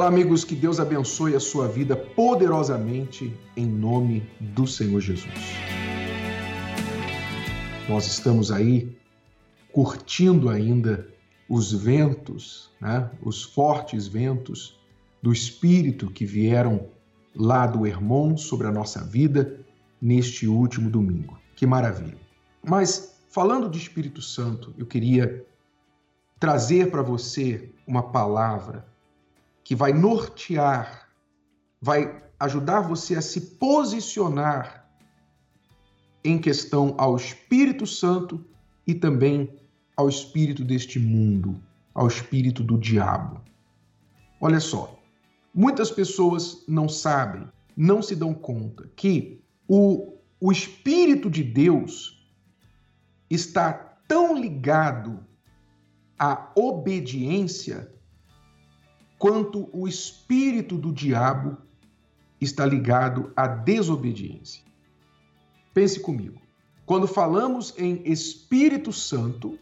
Olá, amigos, que Deus abençoe a sua vida poderosamente em nome do Senhor Jesus. Nós estamos aí curtindo ainda os ventos, né? os fortes ventos do Espírito que vieram lá do Hermon sobre a nossa vida neste último domingo. Que maravilha! Mas falando de Espírito Santo, eu queria trazer para você uma palavra que vai nortear, vai ajudar você a se posicionar em questão ao Espírito Santo e também ao espírito deste mundo, ao espírito do diabo. Olha só, muitas pessoas não sabem, não se dão conta que o, o espírito de Deus está tão ligado à obediência quanto o espírito do diabo está ligado à desobediência. Pense comigo. Quando falamos em Espírito Santo,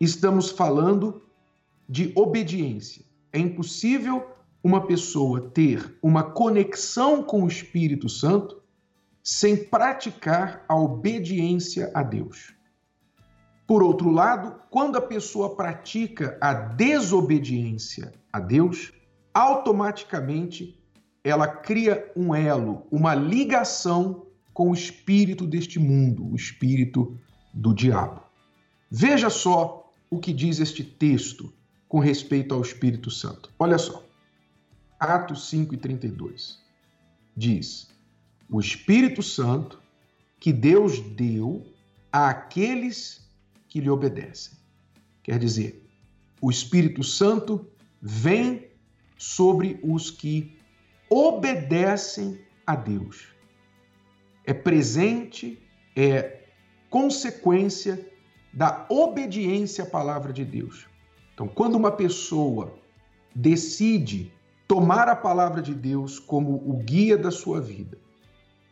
estamos falando de obediência. É impossível uma pessoa ter uma conexão com o Espírito Santo sem praticar a obediência a Deus. Por outro lado, quando a pessoa pratica a desobediência a Deus, automaticamente ela cria um elo, uma ligação com o espírito deste mundo, o espírito do diabo. Veja só o que diz este texto com respeito ao Espírito Santo. Olha só. Atos 5 e 32. Diz: O Espírito Santo que Deus deu àqueles que lhe obedecem. Quer dizer, o Espírito Santo vem sobre os que obedecem a Deus. É presente, é consequência da obediência à palavra de Deus. Então, quando uma pessoa decide tomar a palavra de Deus como o guia da sua vida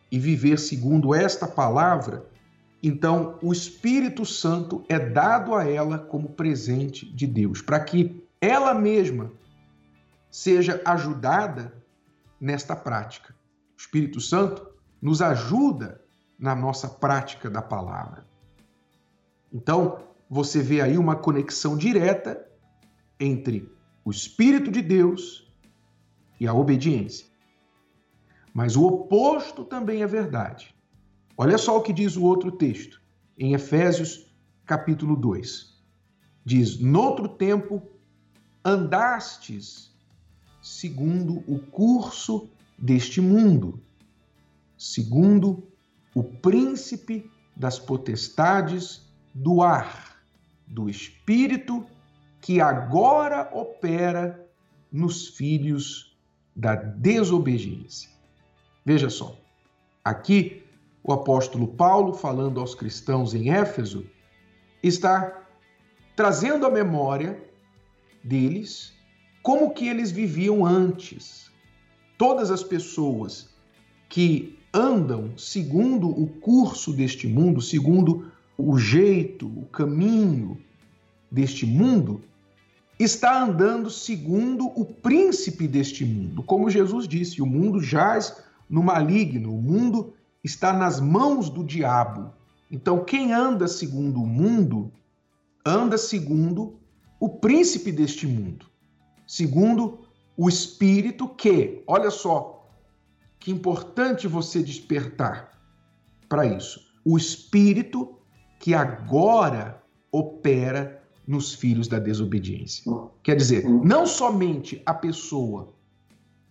e viver segundo esta palavra, então, o Espírito Santo é dado a ela como presente de Deus, para que ela mesma seja ajudada nesta prática. O Espírito Santo nos ajuda na nossa prática da palavra. Então, você vê aí uma conexão direta entre o Espírito de Deus e a obediência. Mas o oposto também é verdade. Olha só o que diz o outro texto, em Efésios capítulo 2. Diz: Noutro tempo andastes segundo o curso deste mundo, segundo o príncipe das potestades do ar, do espírito que agora opera nos filhos da desobediência. Veja só, aqui o apóstolo Paulo, falando aos cristãos em Éfeso, está trazendo à memória deles como que eles viviam antes. Todas as pessoas que andam segundo o curso deste mundo, segundo o jeito, o caminho deste mundo, está andando segundo o príncipe deste mundo. Como Jesus disse, o mundo jaz no maligno, o mundo está nas mãos do diabo. Então, quem anda segundo o mundo, anda segundo o príncipe deste mundo, segundo o espírito que, olha só, que importante você despertar para isso. O espírito que agora opera nos filhos da desobediência. Quer dizer, não somente a pessoa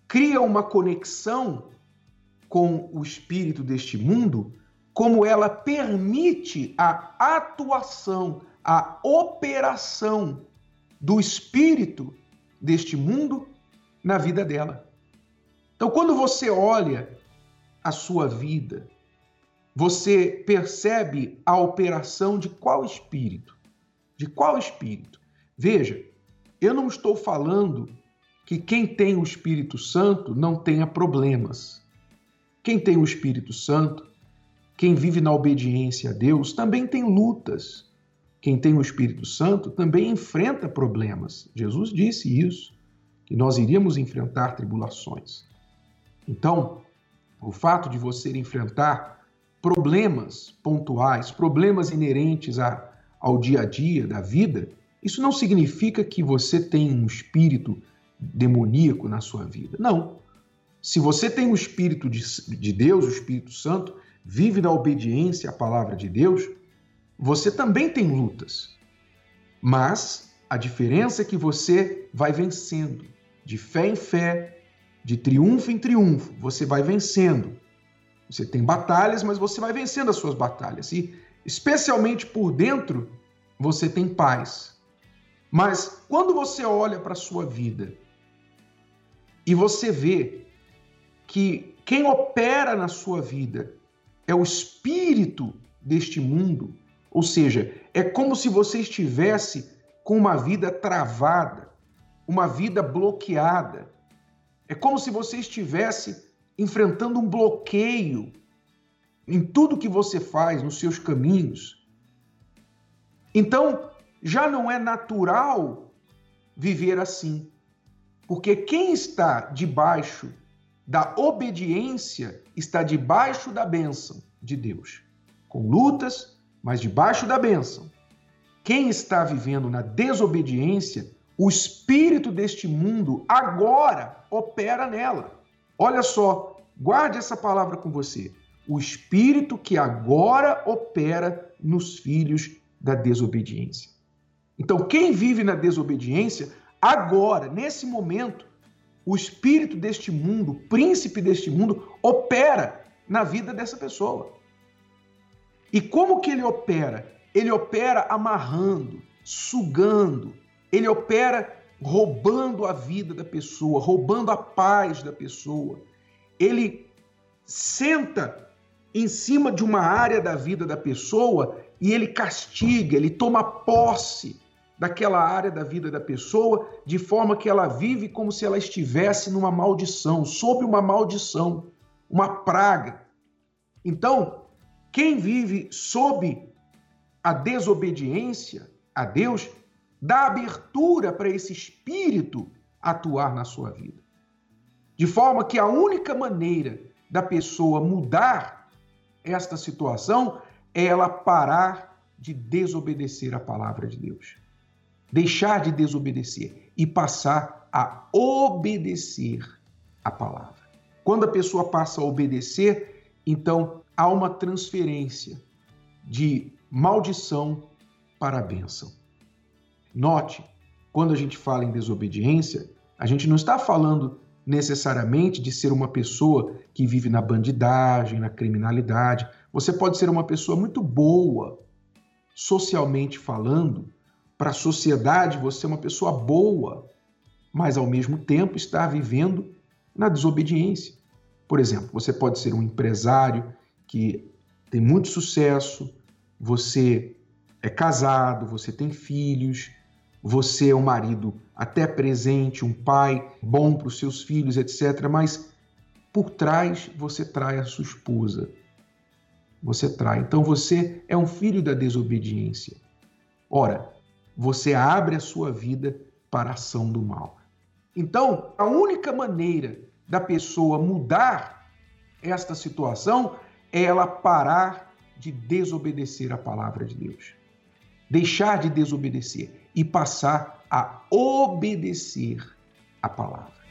cria uma conexão com o espírito deste mundo, como ela permite a atuação, a operação do espírito deste mundo na vida dela. Então, quando você olha a sua vida, você percebe a operação de qual espírito? De qual espírito? Veja, eu não estou falando que quem tem o Espírito Santo não tenha problemas. Quem tem o Espírito Santo, quem vive na obediência a Deus, também tem lutas. Quem tem o Espírito Santo também enfrenta problemas. Jesus disse isso, que nós iríamos enfrentar tribulações. Então, o fato de você enfrentar problemas pontuais, problemas inerentes a, ao dia a dia da vida, isso não significa que você tem um espírito demoníaco na sua vida. Não. Se você tem o Espírito de, de Deus, o Espírito Santo, vive na obediência à palavra de Deus, você também tem lutas. Mas a diferença é que você vai vencendo de fé em fé, de triunfo em triunfo, você vai vencendo. Você tem batalhas, mas você vai vencendo as suas batalhas. E, especialmente por dentro, você tem paz. Mas quando você olha para a sua vida e você vê que quem opera na sua vida é o espírito deste mundo, ou seja, é como se você estivesse com uma vida travada, uma vida bloqueada. É como se você estivesse enfrentando um bloqueio em tudo que você faz, nos seus caminhos. Então, já não é natural viver assim. Porque quem está debaixo da obediência está debaixo da bênção de Deus. Com lutas, mas debaixo da bênção. Quem está vivendo na desobediência, o espírito deste mundo agora opera nela. Olha só, guarde essa palavra com você. O espírito que agora opera nos filhos da desobediência. Então, quem vive na desobediência, agora, nesse momento, o espírito deste mundo, príncipe deste mundo, opera na vida dessa pessoa. E como que ele opera? Ele opera amarrando, sugando, ele opera roubando a vida da pessoa, roubando a paz da pessoa. Ele senta em cima de uma área da vida da pessoa e ele castiga, ele toma posse daquela área da vida da pessoa de forma que ela vive como se ela estivesse numa maldição, sob uma maldição, uma praga. Então, quem vive sob a desobediência a Deus dá abertura para esse espírito atuar na sua vida. De forma que a única maneira da pessoa mudar esta situação é ela parar de desobedecer a palavra de Deus. Deixar de desobedecer e passar a obedecer a palavra. Quando a pessoa passa a obedecer, então há uma transferência de maldição para a bênção. Note, quando a gente fala em desobediência, a gente não está falando necessariamente de ser uma pessoa que vive na bandidagem, na criminalidade. Você pode ser uma pessoa muito boa, socialmente falando, para a sociedade você é uma pessoa boa, mas ao mesmo tempo está vivendo na desobediência. Por exemplo, você pode ser um empresário que tem muito sucesso, você é casado, você tem filhos, você é um marido até presente, um pai bom para os seus filhos, etc. Mas por trás você trai a sua esposa. Você trai. Então você é um filho da desobediência. Ora, você abre a sua vida para a ação do mal. Então, a única maneira da pessoa mudar esta situação é ela parar de desobedecer a palavra de Deus. Deixar de desobedecer e passar a obedecer a palavra.